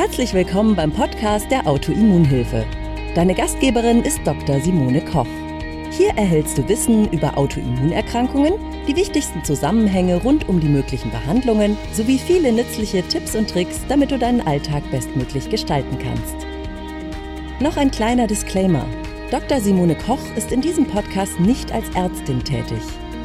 Herzlich willkommen beim Podcast der Autoimmunhilfe. Deine Gastgeberin ist Dr. Simone Koch. Hier erhältst du Wissen über Autoimmunerkrankungen, die wichtigsten Zusammenhänge rund um die möglichen Behandlungen sowie viele nützliche Tipps und Tricks, damit du deinen Alltag bestmöglich gestalten kannst. Noch ein kleiner Disclaimer. Dr. Simone Koch ist in diesem Podcast nicht als Ärztin tätig.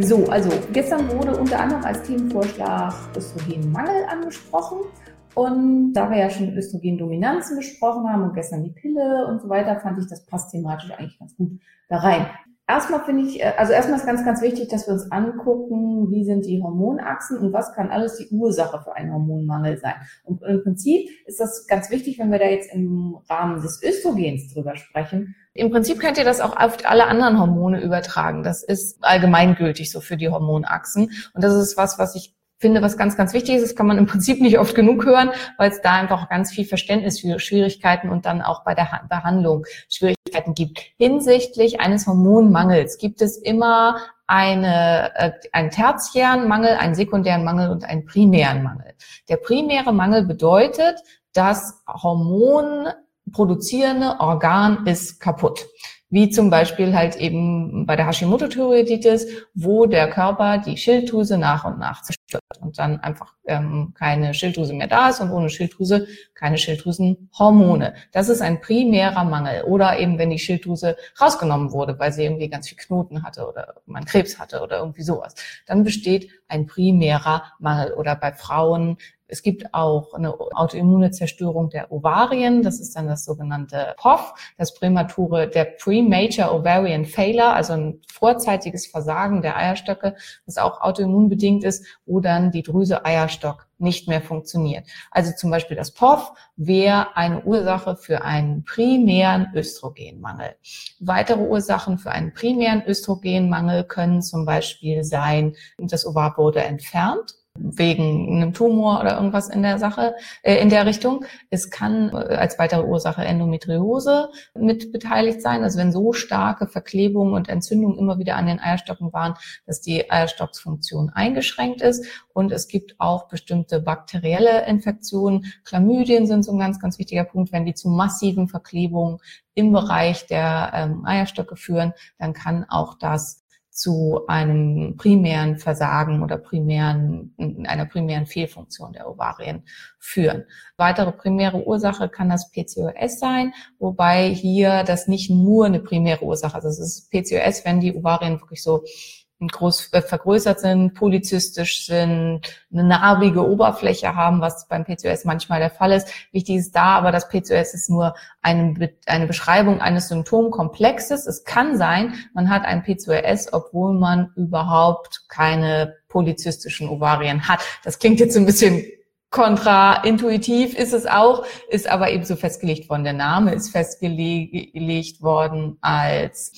So, also gestern wurde unter anderem als Themenvorschlag Östrogenmangel angesprochen. Und da wir ja schon Östrogendominanzen besprochen haben und gestern die Pille und so weiter, fand ich, das passt thematisch eigentlich ganz gut da rein. Erstmal finde ich, äh, also erstmal ist ganz, ganz wichtig, dass wir uns angucken, wie sind die Hormonachsen und was kann alles die Ursache für einen Hormonmangel sein. Und im Prinzip ist das ganz wichtig, wenn wir da jetzt im Rahmen des Östrogens drüber sprechen. Im Prinzip könnt ihr das auch auf alle anderen Hormone übertragen. Das ist allgemeingültig so für die Hormonachsen. Und das ist was, was ich finde, was ganz, ganz wichtig ist, das kann man im Prinzip nicht oft genug hören, weil es da einfach ganz viel Verständnis für Schwierigkeiten und dann auch bei der Behandlung Schwierigkeiten gibt. Hinsichtlich eines Hormonmangels gibt es immer eine, äh, einen tertiären Mangel, einen sekundären Mangel und einen primären Mangel. Der primäre Mangel bedeutet, das Hormon produzierende Organ ist kaputt wie zum Beispiel halt eben bei der Hashimoto-Thyreoiditis, wo der Körper die Schilddrüse nach und nach zerstört und dann einfach ähm, keine Schilddrüse mehr da ist und ohne Schilddrüse keine Schilddrüsenhormone. Das ist ein primärer Mangel. Oder eben, wenn die Schilddrüse rausgenommen wurde, weil sie irgendwie ganz viel Knoten hatte oder man Krebs hatte oder irgendwie sowas. Dann besteht ein primärer Mangel. Oder bei Frauen es gibt auch eine autoimmune Zerstörung der Ovarien. Das ist dann das sogenannte POF, das prämature, der Premature Ovarian Failure, also ein vorzeitiges Versagen der Eierstöcke, das auch autoimmunbedingt ist, wo dann die Drüse Eierstock nicht mehr funktioniert. Also zum Beispiel das POF wäre eine Ursache für einen primären Östrogenmangel. Weitere Ursachen für einen primären Östrogenmangel können zum Beispiel sein, das Ovar wurde entfernt wegen einem Tumor oder irgendwas in der Sache, äh, in der Richtung. Es kann äh, als weitere Ursache Endometriose mit beteiligt sein. Also wenn so starke Verklebungen und Entzündungen immer wieder an den Eierstocken waren, dass die Eierstocksfunktion eingeschränkt ist. Und es gibt auch bestimmte bakterielle Infektionen. Chlamydien sind so ein ganz, ganz wichtiger Punkt. Wenn die zu massiven Verklebungen im Bereich der ähm, Eierstöcke führen, dann kann auch das zu einem primären Versagen oder primären, einer primären Fehlfunktion der Ovarien führen. Weitere primäre Ursache kann das PCOS sein, wobei hier das nicht nur eine primäre Ursache ist. Also es ist PCOS, wenn die Ovarien wirklich so groß äh, vergrößert sind, polyzystisch sind, eine narbige Oberfläche haben, was beim PCOS manchmal der Fall ist. Wichtig ist da aber, das PCOS ist nur eine, eine Beschreibung eines Symptomkomplexes. Es kann sein, man hat ein PCOS, obwohl man überhaupt keine polyzystischen Ovarien hat. Das klingt jetzt ein bisschen kontraintuitiv ist es auch, ist aber eben so festgelegt worden. Der Name ist festgelegt worden als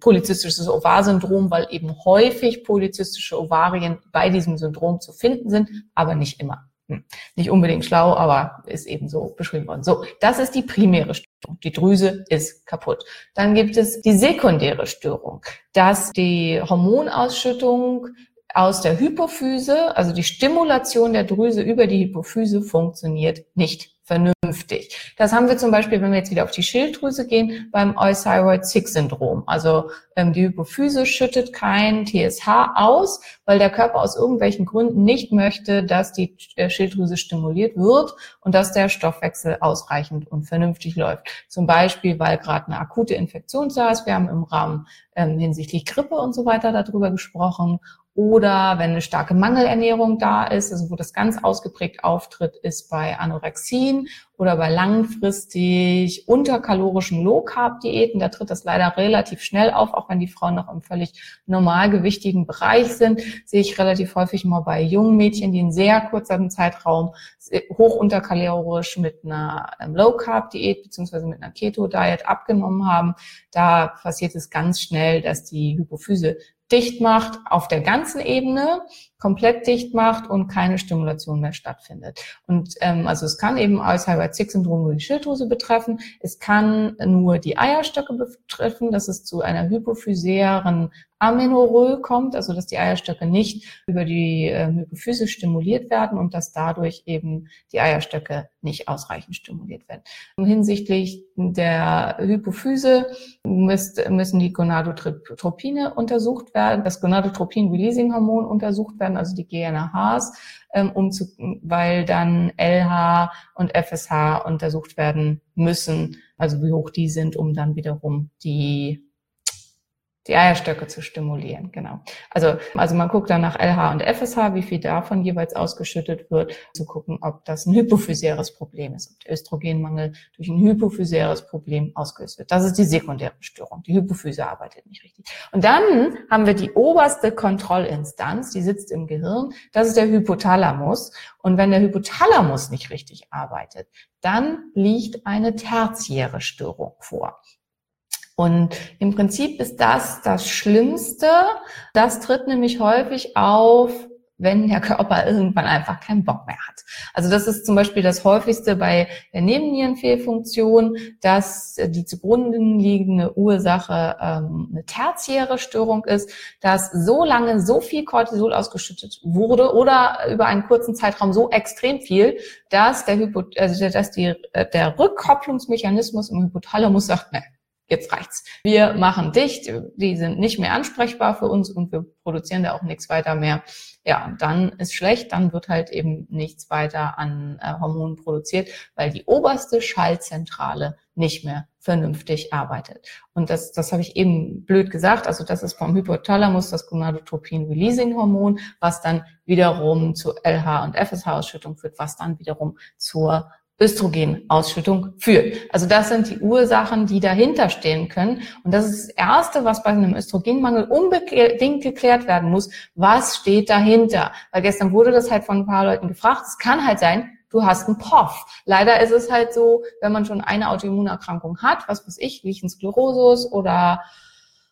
polizistisches Ovarsyndrom, weil eben häufig polizistische Ovarien bei diesem Syndrom zu finden sind, aber nicht immer. Hm. Nicht unbedingt schlau, aber ist eben so beschrieben worden. So, das ist die primäre Störung. Die Drüse ist kaputt. Dann gibt es die sekundäre Störung, dass die Hormonausschüttung aus der Hypophyse, also die Stimulation der Drüse über die Hypophyse funktioniert nicht vernünftig. Das haben wir zum Beispiel, wenn wir jetzt wieder auf die Schilddrüse gehen, beim Euthyroid-6-Syndrom. Also ähm, die Hypophyse schüttet kein TSH aus, weil der Körper aus irgendwelchen Gründen nicht möchte, dass die äh, Schilddrüse stimuliert wird und dass der Stoffwechsel ausreichend und vernünftig läuft. Zum Beispiel, weil gerade eine akute Infektion da ist. Wir haben im Rahmen ähm, hinsichtlich Grippe und so weiter darüber gesprochen oder wenn eine starke Mangelernährung da ist, also wo das ganz ausgeprägt auftritt, ist bei Anorexien oder bei langfristig unterkalorischen Low-Carb-Diäten. Da tritt das leider relativ schnell auf, auch wenn die Frauen noch im völlig normalgewichtigen Bereich sind, sehe ich relativ häufig mal bei jungen Mädchen, die in sehr kurzem Zeitraum hoch unterkalorisch mit einer ähm, Low-Carb-Diät beziehungsweise mit einer Keto-Diet abgenommen haben. Da passiert es ganz schnell, dass die Hypophyse dicht macht auf der ganzen Ebene, komplett dicht macht und keine Stimulation mehr stattfindet. Und ähm, also es kann eben Alzheimer-Zick-Syndrom nur die Schilddrüse betreffen, es kann nur die Eierstöcke betreffen, dass es zu einer hypophysären Amenorrhoe kommt, also dass die Eierstöcke nicht über die äh, Hypophyse stimuliert werden und dass dadurch eben die Eierstöcke nicht ausreichend stimuliert werden. Hinsichtlich der Hypophyse müsst, müssen die Gonadotropine untersucht werden, das Gonadotropin-Releasing-Hormon untersucht werden, also die GNRHs, ähm, um zu, weil dann LH und FSH untersucht werden müssen, also wie hoch die sind, um dann wiederum die die Eierstöcke zu stimulieren, genau. Also, also man guckt dann nach LH und FSH, wie viel davon jeweils ausgeschüttet wird, zu gucken, ob das ein hypophysäres Problem ist, ob der Östrogenmangel durch ein hypophysäres Problem ausgelöst wird. Das ist die sekundäre Störung. Die Hypophyse arbeitet nicht richtig. Und dann haben wir die oberste Kontrollinstanz, die sitzt im Gehirn, das ist der Hypothalamus. Und wenn der Hypothalamus nicht richtig arbeitet, dann liegt eine tertiäre Störung vor. Und im Prinzip ist das das Schlimmste. Das tritt nämlich häufig auf, wenn der Körper irgendwann einfach keinen Bock mehr hat. Also das ist zum Beispiel das häufigste bei der Nebennierenfehlfunktion, dass die zugrunde liegende Ursache ähm, eine tertiäre Störung ist, dass so lange so viel Cortisol ausgeschüttet wurde oder über einen kurzen Zeitraum so extrem viel, dass der, Hypo also dass die, äh, der Rückkopplungsmechanismus im Hypothalamus sagt, ne, jetzt reicht's. Wir machen dicht, die sind nicht mehr ansprechbar für uns und wir produzieren da auch nichts weiter mehr. Ja, dann ist schlecht, dann wird halt eben nichts weiter an äh, Hormonen produziert, weil die oberste Schallzentrale nicht mehr vernünftig arbeitet. Und das, das habe ich eben blöd gesagt. Also das ist vom Hypothalamus das Gonadotropin-Releasing-Hormon, was dann wiederum zu LH- und FSH-Ausschüttung führt, was dann wiederum zur Östrogenausschüttung führt. Also das sind die Ursachen, die dahinter stehen können. Und das ist das Erste, was bei einem Östrogenmangel unbedingt geklärt werden muss. Was steht dahinter? Weil gestern wurde das halt von ein paar Leuten gefragt. Es kann halt sein, du hast einen POF. Leider ist es halt so, wenn man schon eine Autoimmunerkrankung hat, was weiß ich, Lichensklerosus oder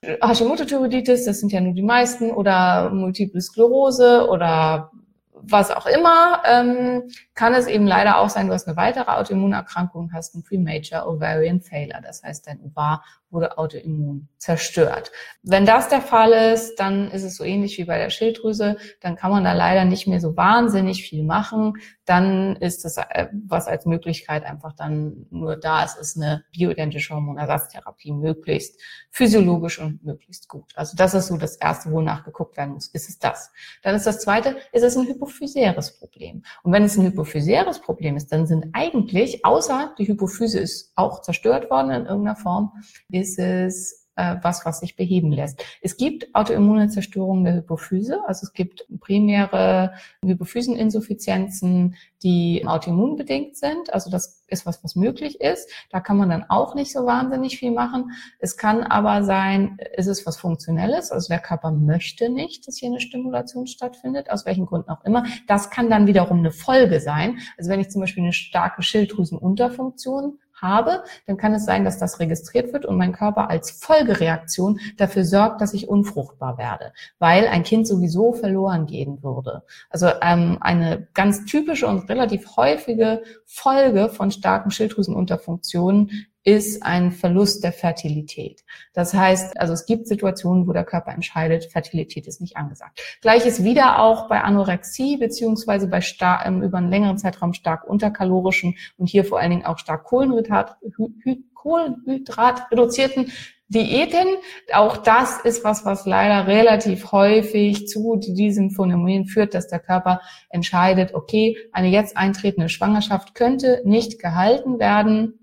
Hashimoto-Thyreoiditis, das sind ja nur die meisten, oder Multiple Sklerose oder was auch immer, ähm, kann es eben leider auch sein, du hast eine weitere Autoimmunerkrankung, hast ein Premature Ovarian Failure. Das heißt, dein Ovar wurde autoimmun zerstört. Wenn das der Fall ist, dann ist es so ähnlich wie bei der Schilddrüse. Dann kann man da leider nicht mehr so wahnsinnig viel machen. Dann ist das, äh, was als Möglichkeit einfach dann nur da ist, ist eine bioidentische Hormonersatztherapie möglichst physiologisch und möglichst gut. Also das ist so das Erste, wonach geguckt werden muss. Ist es das? Dann ist das Zweite, ist es ein hypophysäres Problem. Und wenn es ein hypophysäres Problem ist, dann sind eigentlich, außer die Hypophyse ist auch zerstört worden in irgendeiner Form, ist es äh, was, was sich beheben lässt. Es gibt autoimmune Zerstörungen der Hypophyse, also es gibt primäre Hypophyseninsuffizienzen, die autoimmunbedingt sind. Also das ist was, was möglich ist. Da kann man dann auch nicht so wahnsinnig viel machen. Es kann aber sein, es ist was Funktionelles, also der Körper möchte nicht, dass hier eine Stimulation stattfindet, aus welchen Gründen auch immer. Das kann dann wiederum eine Folge sein. Also wenn ich zum Beispiel eine starke Schilddrüsenunterfunktion habe, dann kann es sein, dass das registriert wird und mein Körper als Folgereaktion dafür sorgt, dass ich unfruchtbar werde, weil ein Kind sowieso verloren gehen würde. Also ähm, eine ganz typische und relativ häufige Folge von starken Schilddrüsenunterfunktionen ist ein Verlust der Fertilität. Das heißt, also es gibt Situationen, wo der Körper entscheidet, Fertilität ist nicht angesagt. Gleiches wieder auch bei Anorexie beziehungsweise bei stark, ähm, über einen längeren Zeitraum stark unterkalorischen und hier vor allen Dingen auch stark Kohlenhydrat, Kohlenhydrat reduzierten Diäten. Auch das ist was, was leider relativ häufig zu diesem Phänomen führt, dass der Körper entscheidet, okay, eine jetzt eintretende Schwangerschaft könnte nicht gehalten werden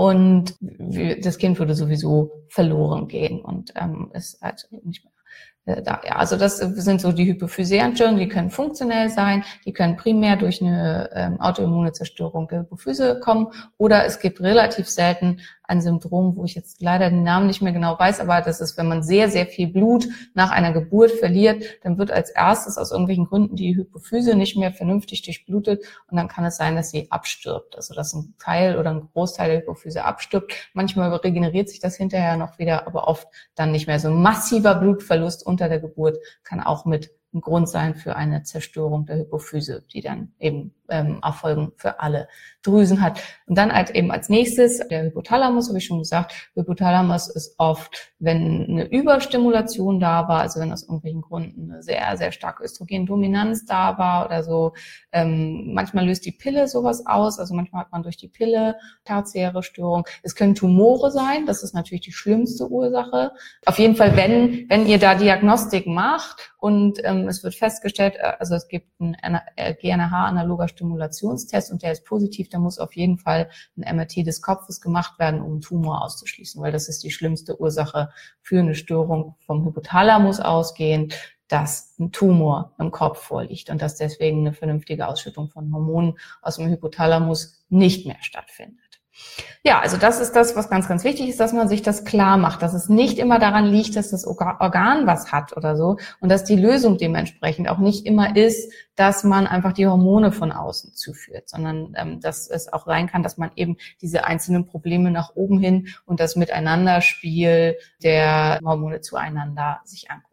und das Kind würde sowieso verloren gehen und ähm, ist halt nicht mehr äh, da. Ja, also das sind so die hypophysären Störungen, die können funktionell sein, die können primär durch eine ähm, autoimmune Zerstörung der Hypophyse kommen oder es gibt relativ selten ein Syndrom, wo ich jetzt leider den Namen nicht mehr genau weiß, aber das ist, wenn man sehr, sehr viel Blut nach einer Geburt verliert, dann wird als erstes aus irgendwelchen Gründen die Hypophyse nicht mehr vernünftig durchblutet und dann kann es sein, dass sie abstirbt. Also dass ein Teil oder ein Großteil der Hypophyse abstirbt. Manchmal regeneriert sich das hinterher noch wieder, aber oft dann nicht mehr. So ein massiver Blutverlust unter der Geburt kann auch mit ein Grund sein für eine Zerstörung der Hypophyse, die dann eben ähm, Erfolgen für alle Drüsen hat. Und dann halt eben als nächstes der Hypothalamus, habe ich schon gesagt. Hypothalamus ist oft, wenn eine Überstimulation da war, also wenn aus irgendwelchen Gründen eine sehr, sehr starke Östrogendominanz da war oder so. Ähm, manchmal löst die Pille sowas aus, also manchmal hat man durch die Pille tertiäre Störung. Es können Tumore sein, das ist natürlich die schlimmste Ursache. Auf jeden Fall, wenn, wenn ihr da Diagnostik macht und ähm, es wird festgestellt, äh, also es gibt ein GNRH-analoger Stimulationstest und der ist positiv, da muss auf jeden Fall ein MRT des Kopfes gemacht werden, um einen Tumor auszuschließen, weil das ist die schlimmste Ursache für eine Störung vom Hypothalamus ausgehend, dass ein Tumor im Kopf vorliegt und dass deswegen eine vernünftige Ausschüttung von Hormonen aus dem Hypothalamus nicht mehr stattfindet. Ja, also das ist das, was ganz, ganz wichtig ist, dass man sich das klar macht, dass es nicht immer daran liegt, dass das Organ was hat oder so und dass die Lösung dementsprechend auch nicht immer ist, dass man einfach die Hormone von außen zuführt, sondern ähm, dass es auch sein kann, dass man eben diese einzelnen Probleme nach oben hin und das Miteinanderspiel der Hormone zueinander sich anguckt.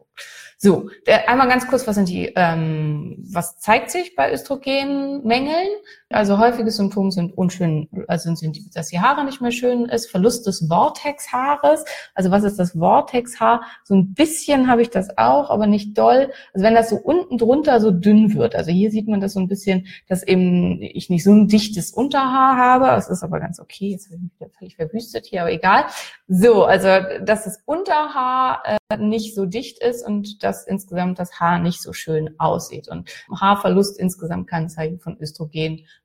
So, der, einmal ganz kurz, was sind die, ähm, was zeigt sich bei Östrogenmängeln? Also häufige Symptome sind unschön, also sind, dass die Haare nicht mehr schön ist, Verlust des Vortexhaares. Also was ist das Vortexhaar? So ein bisschen habe ich das auch, aber nicht doll. Also wenn das so unten drunter so dünn wird. Also hier sieht man das so ein bisschen, dass eben ich nicht so ein dichtes Unterhaar habe. Das ist aber ganz okay. Jetzt habe ich mich wieder völlig verwüstet hier, aber egal. So, also dass das Unterhaar äh, nicht so dicht ist und dass insgesamt das Haar nicht so schön aussieht. Und Haarverlust insgesamt kann Zeichen von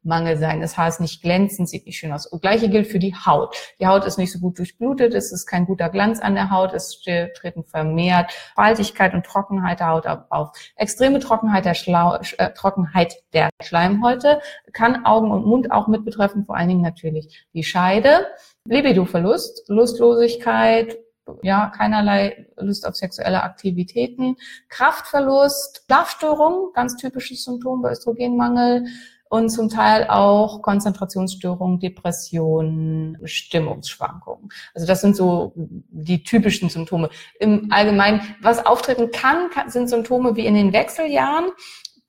Östrogenmangel sein. Das Haar ist nicht glänzend, sieht nicht schön aus. Und gleiche gilt für die Haut. Die Haut ist nicht so gut durchblutet, es ist kein guter Glanz an der Haut, es treten vermehrt Faltigkeit und Trockenheit der Haut auf. Extreme Trockenheit der, Schlau äh, Trockenheit der Schleimhäute kann Augen und Mund auch mit betreffen, vor allen Dingen natürlich die Scheide. Libidoverlust, Lustlosigkeit, ja, keinerlei Lust auf sexuelle Aktivitäten, Kraftverlust, Schlafstörungen, ganz typisches Symptom bei Östrogenmangel und zum Teil auch Konzentrationsstörungen, Depressionen, Stimmungsschwankungen. Also das sind so die typischen Symptome. Im Allgemeinen, was auftreten kann, sind Symptome wie in den Wechseljahren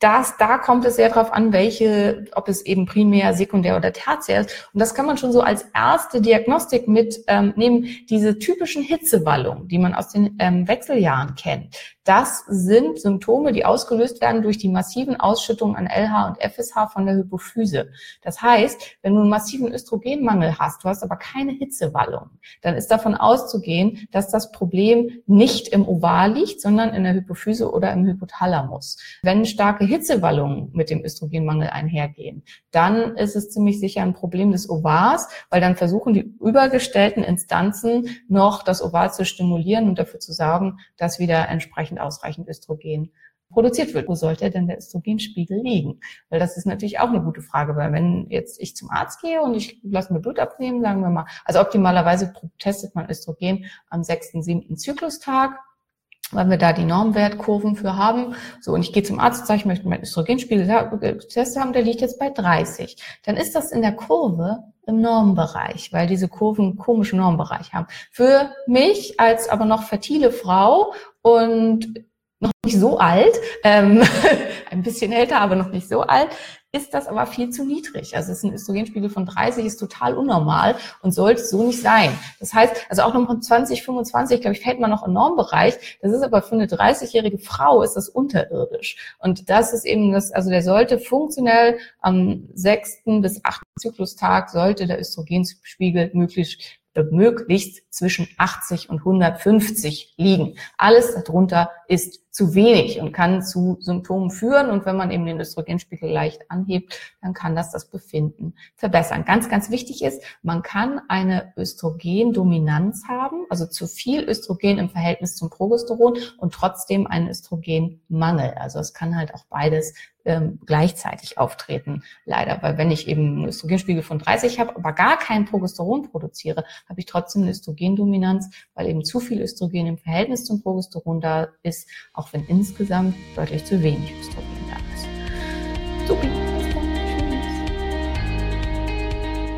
das, da kommt es sehr darauf an, welche, ob es eben primär, sekundär oder tertiär ist. Und das kann man schon so als erste Diagnostik mitnehmen, ähm, diese typischen Hitzewallungen, die man aus den ähm, Wechseljahren kennt. Das sind Symptome, die ausgelöst werden durch die massiven Ausschüttungen an LH und FSH von der Hypophyse. Das heißt, wenn du einen massiven Östrogenmangel hast, du hast aber keine Hitzewallung, dann ist davon auszugehen, dass das Problem nicht im Ovar liegt, sondern in der Hypophyse oder im Hypothalamus. Wenn starke Hitzewallungen mit dem Östrogenmangel einhergehen, dann ist es ziemlich sicher ein Problem des Ovars, weil dann versuchen die übergestellten Instanzen noch das Ovar zu stimulieren und dafür zu sorgen, dass wieder entsprechend entsprechend ausreichend Östrogen produziert wird. Wo sollte denn der Östrogenspiegel liegen? Weil das ist natürlich auch eine gute Frage, weil wenn jetzt ich zum Arzt gehe und ich lasse mir Blut abnehmen, sagen wir mal, also optimalerweise testet man Östrogen am sechsten, siebten Zyklustag, weil wir da die Normwertkurven für haben. So, und ich gehe zum Arzt und sage, ich möchte meinen Östrogenspiegel getestet haben, der liegt jetzt bei 30. Dann ist das in der Kurve im Normbereich, weil diese Kurven einen komischen Normbereich haben. Für mich als aber noch fertile Frau und noch nicht so alt, ähm, ein bisschen älter, aber noch nicht so alt, ist das aber viel zu niedrig. Also es ist ein Östrogenspiegel von 30 ist total unnormal und sollte so nicht sein. Das heißt, also auch noch von 20, 25, glaube ich, fällt man noch im Normbereich. Das ist aber für eine 30-jährige Frau ist das unterirdisch. Und das ist eben das, also der sollte funktionell am sechsten bis achten Zyklustag sollte der Östrogenspiegel möglichst möglichst zwischen 80 und 150 liegen. Alles darunter ist zu wenig und kann zu Symptomen führen. Und wenn man eben den Östrogenspiegel leicht anhebt, dann kann das das Befinden verbessern. Ganz, ganz wichtig ist, man kann eine Östrogendominanz haben, also zu viel Östrogen im Verhältnis zum Progesteron und trotzdem einen Östrogenmangel. Also es kann halt auch beides ähm, gleichzeitig auftreten, leider. Weil wenn ich eben einen Östrogenspiegel von 30 habe, aber gar kein Progesteron produziere, habe ich trotzdem eine Östrogendominanz, weil eben zu viel Östrogen im Verhältnis zum Progesteron da ist, auch wenn insgesamt deutlich zu wenig Östrogen da ist. Super.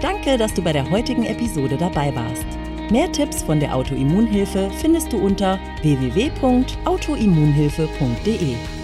Danke, dass du bei der heutigen Episode dabei warst. Mehr Tipps von der Autoimmunhilfe findest du unter www.autoimmunhilfe.de.